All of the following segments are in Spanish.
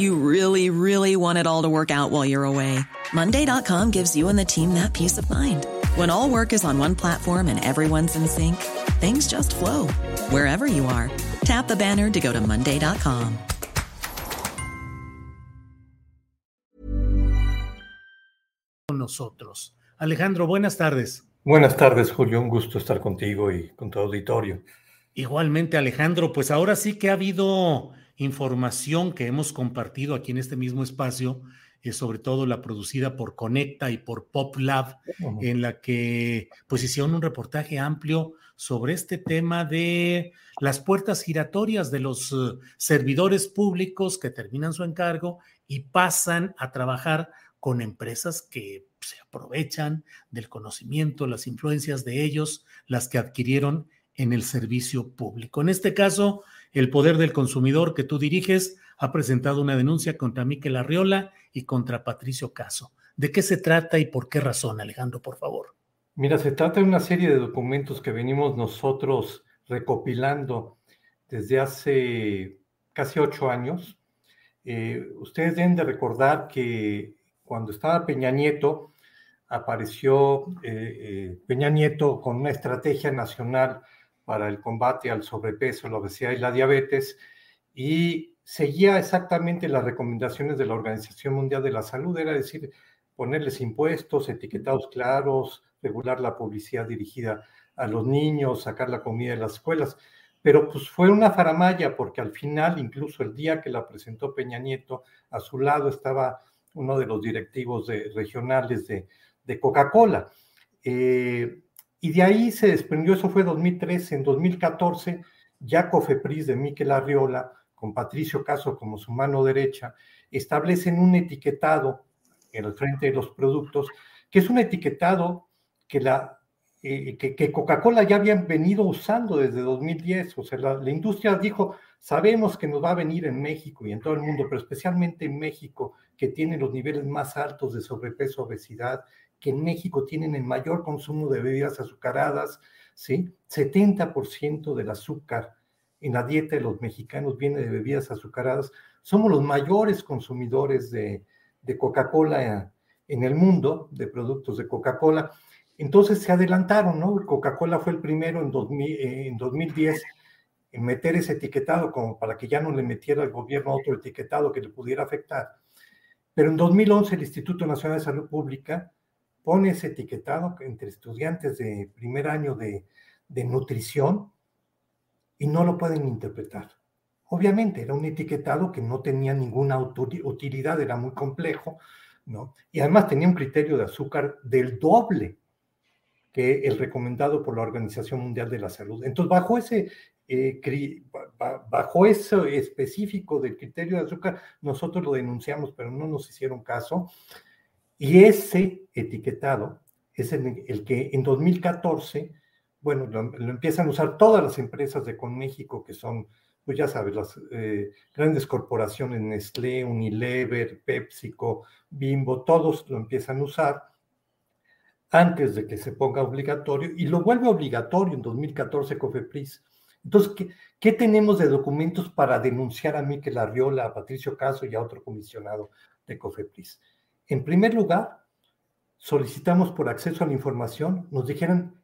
You really, really want it all to work out while you're away. Monday.com gives you and the team that peace of mind. When all work is on one platform and everyone's in sync, things just flow wherever you are. Tap the banner to go to Monday.com. Nosotros. Alejandro, buenas tardes. Buenas tardes, Julio. Un gusto estar contigo y con tu auditorio. Igualmente, Alejandro, pues ahora sí que ha habido información que hemos compartido aquí en este mismo espacio, eh, sobre todo la producida por Conecta y por PopLab, en la que pues hicieron un reportaje amplio sobre este tema de las puertas giratorias de los uh, servidores públicos que terminan su encargo y pasan a trabajar con empresas que se aprovechan del conocimiento, las influencias de ellos, las que adquirieron en el servicio público. En este caso, el Poder del Consumidor que tú diriges ha presentado una denuncia contra Miquel Arriola y contra Patricio Caso. ¿De qué se trata y por qué razón, Alejandro, por favor? Mira, se trata de una serie de documentos que venimos nosotros recopilando desde hace casi ocho años. Eh, ustedes deben de recordar que cuando estaba Peña Nieto, apareció eh, eh, Peña Nieto con una estrategia nacional para el combate al sobrepeso, la obesidad y la diabetes, y seguía exactamente las recomendaciones de la Organización Mundial de la Salud, era decir, ponerles impuestos, etiquetados claros, regular la publicidad dirigida a los niños, sacar la comida de las escuelas. Pero pues fue una faramaya porque al final, incluso el día que la presentó Peña Nieto, a su lado estaba uno de los directivos de, regionales de, de Coca-Cola. Eh, y de ahí se desprendió, eso fue 2013, en 2014, ya Cofepris de Miquel Arriola, con Patricio Caso como su mano derecha, establecen un etiquetado en el frente de los productos, que es un etiquetado que, eh, que, Coca-Cola ya habían venido usando desde 2010. O sea, la, la, industria dijo, sabemos que nos va a venir en México y en todo el mundo, pero especialmente en México, que tiene los niveles más altos de sobrepeso, obesidad que en México tienen el mayor consumo de bebidas azucaradas, ¿sí? 70% del azúcar en la dieta de los mexicanos viene de bebidas azucaradas. Somos los mayores consumidores de, Coca-Cola en el mundo, de productos de Coca-Cola. Entonces se adelantaron, ¿no? Coca-Cola fue el primero en, 2000, en 2010 en meter ese etiquetado como para que ya no le metiera el gobierno otro etiquetado que le pudiera afectar. Pero en 2011 el Instituto Nacional de Salud Pública pone ese etiquetado entre estudiantes de primer año de, nutrición y no lo pueden interpretar. Obviamente era un etiquetado que no tenía ninguna utilidad, era muy complejo, ¿no? Y además tenía un criterio de azúcar del doble que el recomendado por la Organización Mundial de la Salud. Entonces, bajo ese, eh, bajo eso específico del criterio de azúcar, nosotros lo denunciamos, pero no nos hicieron caso. Y ese etiquetado es el, que en 2014, bueno, lo, empiezan a usar todas las empresas de Conméxico, que son, pues ya sabes, las eh, grandes corporaciones, Nestlé, Unilever, PepsiCo, Bimbo, todos lo empiezan a usar antes de que se ponga obligatorio y lo vuelve obligatorio en 2014 COFEPRIS. Entonces, ¿qué, ¿qué, tenemos de documentos para denunciar a Miquel Arriola, a Patricio Caso y a otro comisionado de COFEPRIS? En primer lugar, solicitamos por acceso a la información, nos dijeran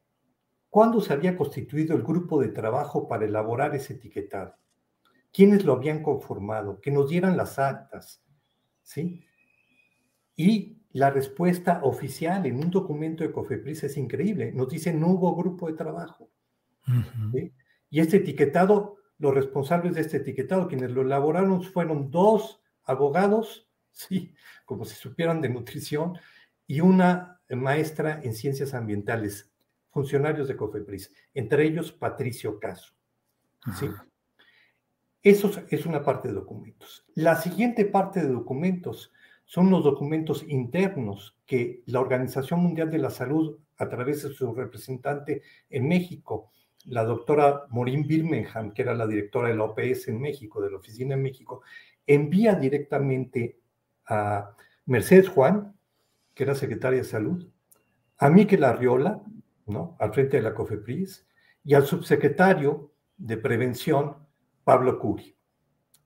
cuándo se había constituido el grupo de trabajo para elaborar ese etiquetado, quiénes lo habían conformado, que nos dieran las actas, ¿sí? Y la respuesta oficial en un documento de COFEPRIS es increíble. Nos dice no hubo grupo de trabajo. Y este etiquetado, los responsables de este etiquetado, quienes lo elaboraron, fueron dos abogados, sí, como si supieran de nutrición, y una maestra en ciencias ambientales, funcionarios de COFEPRIS, entre ellos Patricio Caso. ¿sí? Eso es una parte de documentos. La siguiente parte de documentos son los documentos internos que la Organización Mundial de la Salud, a través de su representante en México, la doctora Maureen Birmingham, que era la directora de la OPS en México, de la oficina en México, envía directamente a Mercedes Juan, que era secretaria de Salud, a Miquel Arriola, ¿no? al frente de la COFEPRIS, y al subsecretario de Prevención, Pablo Curi.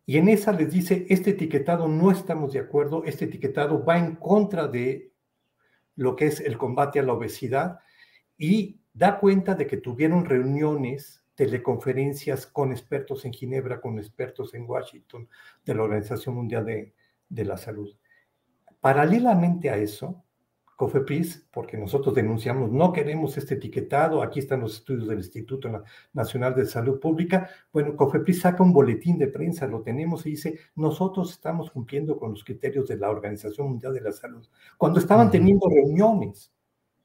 Y en esa les dice, este etiquetado no estamos de acuerdo, este etiquetado va en contra de lo que es el combate a la obesidad y da cuenta de que tuvieron reuniones, teleconferencias con expertos en Ginebra, con expertos en Washington, de la Organización Mundial de, de la Salud. Paralelamente a eso, COFEPRIS, porque nosotros denunciamos, no queremos este etiquetado, aquí están los estudios del Instituto Nacional de Salud Pública, bueno, COFEPRIS saca un boletín de prensa, lo tenemos y dice, nosotros estamos cumpliendo con los criterios de la Organización Mundial de la Salud, cuando estaban teniendo reuniones,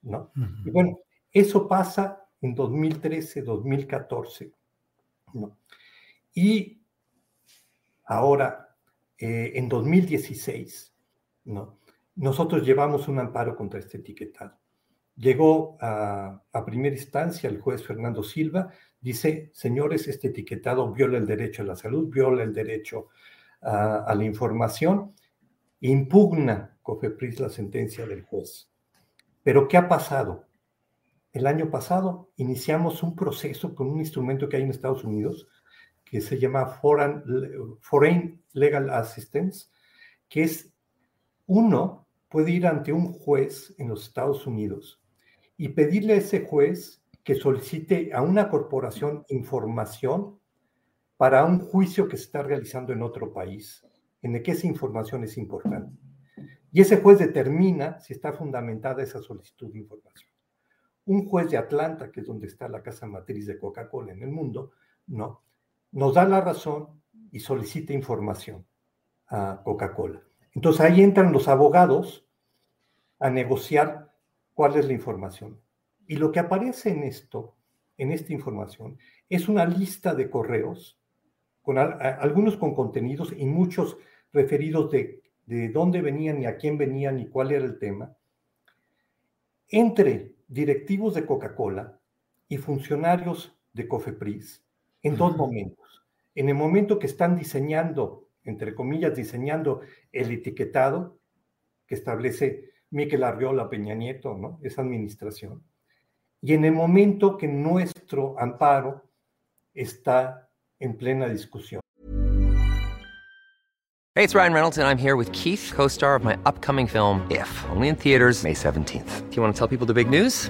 ¿no? Y bueno, eso pasa en 2013, 2014, ¿no? Y ahora, eh, en 2016, ¿no? Nosotros llevamos un amparo contra este etiquetado. Llegó a, primera instancia el juez Fernando Silva, dice, señores, este etiquetado viola el derecho a la salud, viola el derecho a, la información, impugna COFEPRIS la sentencia del juez. Pero ¿qué ha pasado? El año pasado iniciamos un proceso con un instrumento que hay en Estados Unidos que se llama Foreign, Foreign Legal Assistance, que es uno puede ir ante un juez en los Estados Unidos y pedirle a ese juez que solicite a una corporación información para un juicio que se está realizando en otro país, en el que esa información es importante. Y ese juez determina si está fundamentada esa solicitud de información. Un juez de Atlanta, que es donde está la casa matriz de Coca-Cola en el mundo, no, nos da la razón y solicita información a Coca-Cola. Entonces ahí entran los abogados a negociar cuál es la información. Y lo que aparece en esto, en esta información, es una lista de correos, con algunos con contenidos y muchos referidos de, de dónde venían y a quién venían y cuál era el tema, entre directivos de Coca-Cola y funcionarios de Cofepris en dos momentos. En el momento que están diseñando entre comillas, diseñando el etiquetado que establece Miquel Arriola Peña Nieto, ¿no? Esa administración. Y en el momento que nuestro amparo está en plena discusión. Hey, it's Ryan Reynolds and I'm here with Keith, co-star of my upcoming film If, only in theaters May 17th. Do you want to tell people the big news?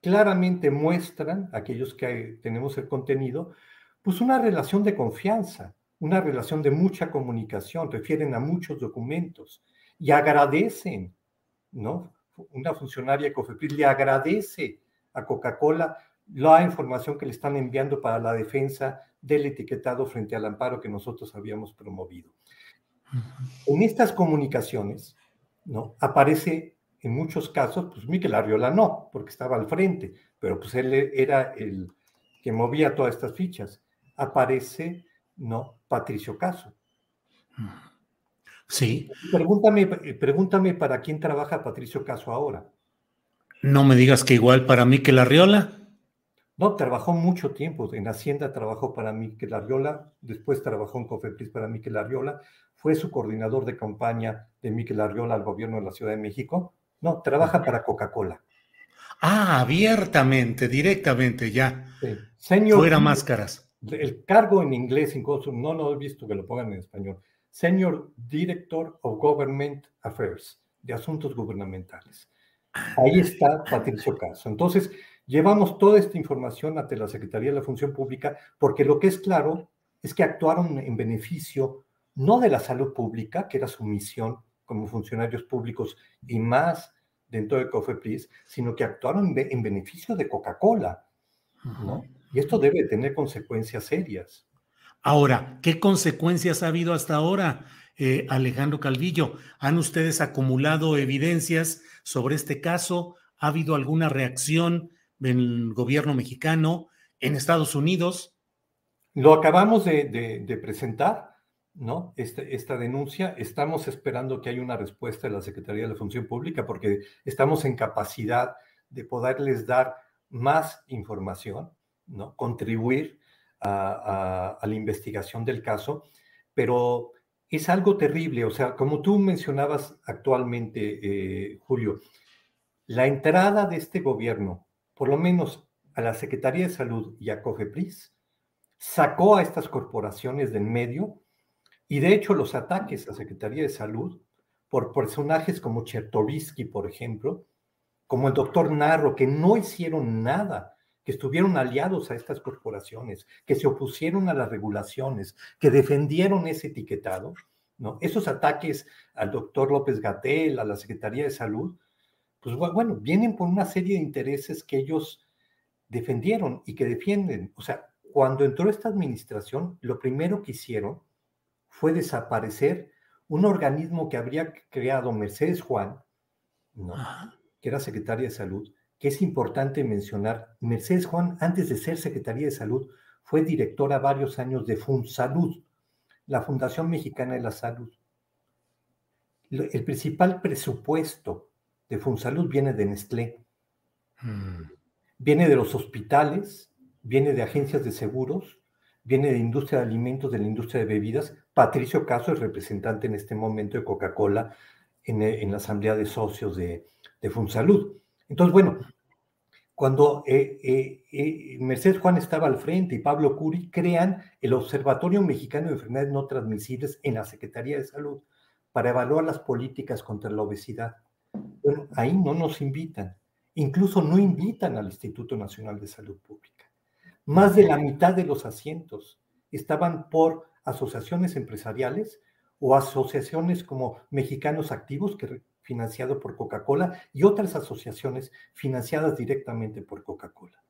claramente muestran, aquellos que tenemos el contenido, pues una relación de confianza, una relación de mucha comunicación, refieren a muchos documentos y agradecen, ¿no? Una funcionaria de Cofepris le agradece a Coca-Cola la información que le están enviando para la defensa del etiquetado frente al amparo que nosotros habíamos promovido. En estas comunicaciones, ¿no? Aparece en muchos casos, pues Miquel Arriola no, porque estaba al frente, pero pues él era el que movía todas estas fichas. Aparece, ¿no? Patricio Caso. Sí. Pregúntame, pregúntame para quién trabaja Patricio Caso ahora. No me digas que igual para Miquel Arriola. No, trabajó mucho tiempo. En Hacienda trabajó para Miquel Arriola, después trabajó en Cofepris para Miquel Arriola, fue su coordinador de campaña de Miquel Arriola al gobierno de la Ciudad de México. No, trabaja para Coca-Cola. Ah, abiertamente, directamente, ya. Señor, Fuera máscaras. El cargo en inglés, incluso, no lo he visto que lo pongan en español. Senior Director of Government Affairs, de Asuntos Gubernamentales. Ahí está Patricio Caso. Entonces, llevamos toda esta información ante la Secretaría de la Función Pública, porque lo que es claro es que actuaron en beneficio no de la salud pública, que era su misión como funcionarios públicos y más dentro de COFEPRIS, sino que actuaron en beneficio de Coca-Cola. Y esto debe tener consecuencias serias. Ahora, ¿qué consecuencias ha habido hasta ahora, eh, Alejandro Calvillo? ¿Han ustedes acumulado evidencias sobre este caso? ¿Ha habido alguna reacción del gobierno mexicano en Estados Unidos? Lo acabamos de presentar ¿no? Este, esta denuncia. Estamos esperando que haya una respuesta de la Secretaría de la Función Pública porque estamos en capacidad de poderles dar más información, ¿no? Contribuir a, la investigación del caso, pero es algo terrible. O sea, como tú mencionabas actualmente, eh, Julio, la entrada de este gobierno, por lo menos a la Secretaría de Salud y a COFEPRIS, sacó a estas corporaciones del medio y de hecho, los ataques a Secretaría de Salud por personajes como Chertovisky, por ejemplo, como el doctor Narro, que no hicieron nada, que estuvieron aliados a estas corporaciones, que se opusieron a las regulaciones, que defendieron ese etiquetado, ¿no? Esos ataques al doctor López Gatel, a la Secretaría de Salud, pues bueno, vienen por una serie de intereses que ellos defendieron y que defienden. O sea, cuando entró esta administración, lo primero que hicieron fue desaparecer un organismo que habría creado Mercedes Juan, que era secretaria de salud, que es importante mencionar, Mercedes Juan, antes de ser secretaria de salud, fue directora varios años de FunSalud, la Fundación Mexicana de la Salud. El principal presupuesto de FunSalud viene de Nestlé, mm. viene de los hospitales, viene de agencias de seguros, viene de industria de alimentos, de la industria de bebidas. Patricio Caso es representante en este momento de Coca-Cola en, eh, la asamblea de socios de, de Funsalud. Entonces, bueno, cuando eh, eh, Mercedes Juan estaba al frente y Pablo Curi crean el Observatorio Mexicano de Enfermedades No Transmisibles en la Secretaría de Salud para evaluar las políticas contra la obesidad. Bueno, ahí no nos invitan. Incluso no invitan al Instituto Nacional de Salud Pública. Más de la mitad de los asientos estaban por asociaciones empresariales o asociaciones como Mexicanos Activos, que financiado por Coca-Cola, y otras asociaciones financiadas directamente por Coca-Cola.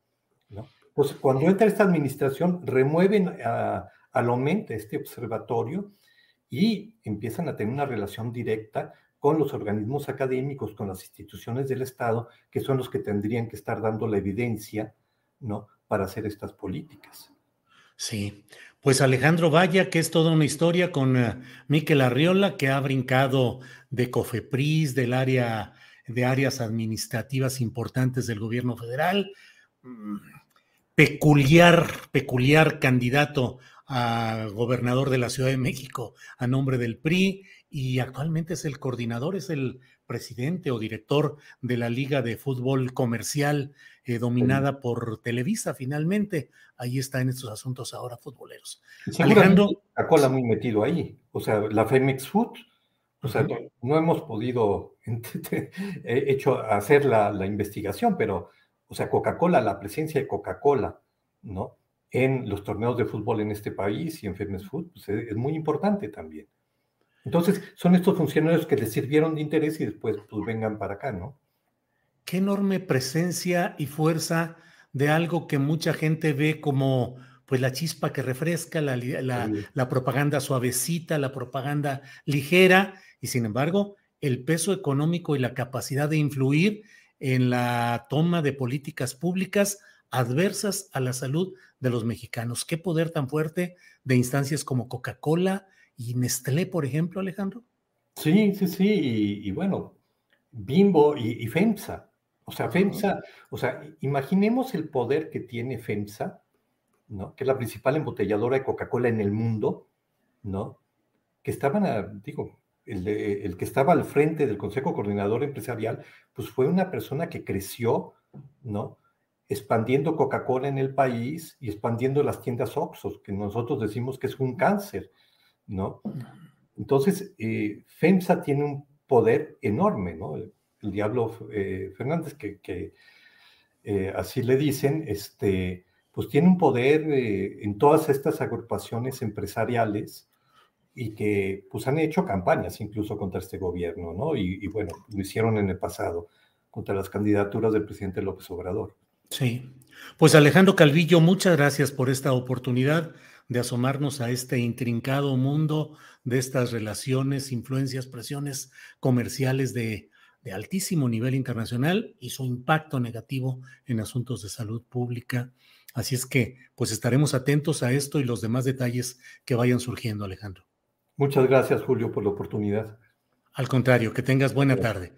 ¿no? Pues cuando entra esta administración, remueven a, a este observatorio, y empiezan a tener una relación directa con los organismos académicos, con las instituciones del Estado, que son los que tendrían que estar dando la evidencia, ¿no? Para hacer estas políticas. Sí, pues Alejandro Vaya, que es toda una historia con uh, Miquel Arriola, que ha brincado de COFEPRIS, del área de áreas administrativas importantes del gobierno federal, mm, peculiar, peculiar candidato a gobernador de la Ciudad de México a nombre del PRI y actualmente es el coordinador, es el presidente o director de la Liga de Fútbol Comercial eh, dominada por Televisa finalmente. Ahí está en estos asuntos ahora futboleros. Alejandro. Coca-Cola muy metido ahí. O sea, la Femex Food, o sea, no, hemos podido hecho hacer la, la, investigación, pero, o sea, Coca-Cola, la presencia de Coca-Cola, ¿no? En los torneos de fútbol en este país y en Femex Food, pues, es muy importante también. Entonces, son estos funcionarios que les sirvieron de interés y después pues vengan para acá, ¿no? Qué enorme presencia y fuerza de algo que mucha gente ve como pues la chispa que refresca, la, propaganda suavecita, la propaganda ligera, y sin embargo, el peso económico y la capacidad de influir en la toma de políticas públicas adversas a la salud de los mexicanos. ¿Qué poder tan fuerte de instancias como Coca-Cola y Nestlé, por ejemplo, Alejandro? Sí, sí, sí, y, bueno, Bimbo y, FEMSA. O sea, FEMSA, o sea, imaginemos el poder que tiene FEMSA, ¿no? Que es la principal embotelladora de Coca-Cola en el mundo, ¿no? Que estaban, digo, el, el, que estaba al frente del Consejo Coordinador Empresarial, pues fue una persona que creció, ¿no? expandiendo Coca-Cola en el país y expandiendo las tiendas Oxxo, que nosotros decimos que es un cáncer, ¿no? Entonces, eh, FEMSA tiene un poder enorme, ¿no? El, Diablo eh, Fernández, que, eh, así le dicen, este, pues tiene un poder en todas estas agrupaciones empresariales y que pues han hecho campañas incluso contra este gobierno, ¿no? y bueno, lo hicieron en el pasado contra las candidaturas del presidente López Obrador. Sí. Pues Alejandro Calvillo, muchas gracias por esta oportunidad de asomarnos a este intrincado mundo de estas relaciones, influencias, presiones comerciales de, de, altísimo nivel internacional y su impacto negativo en asuntos de salud pública. Así es que, pues estaremos atentos a esto y los demás detalles que vayan surgiendo, Alejandro. Muchas gracias, Julio, por la oportunidad. Al contrario, que tengas buena tarde.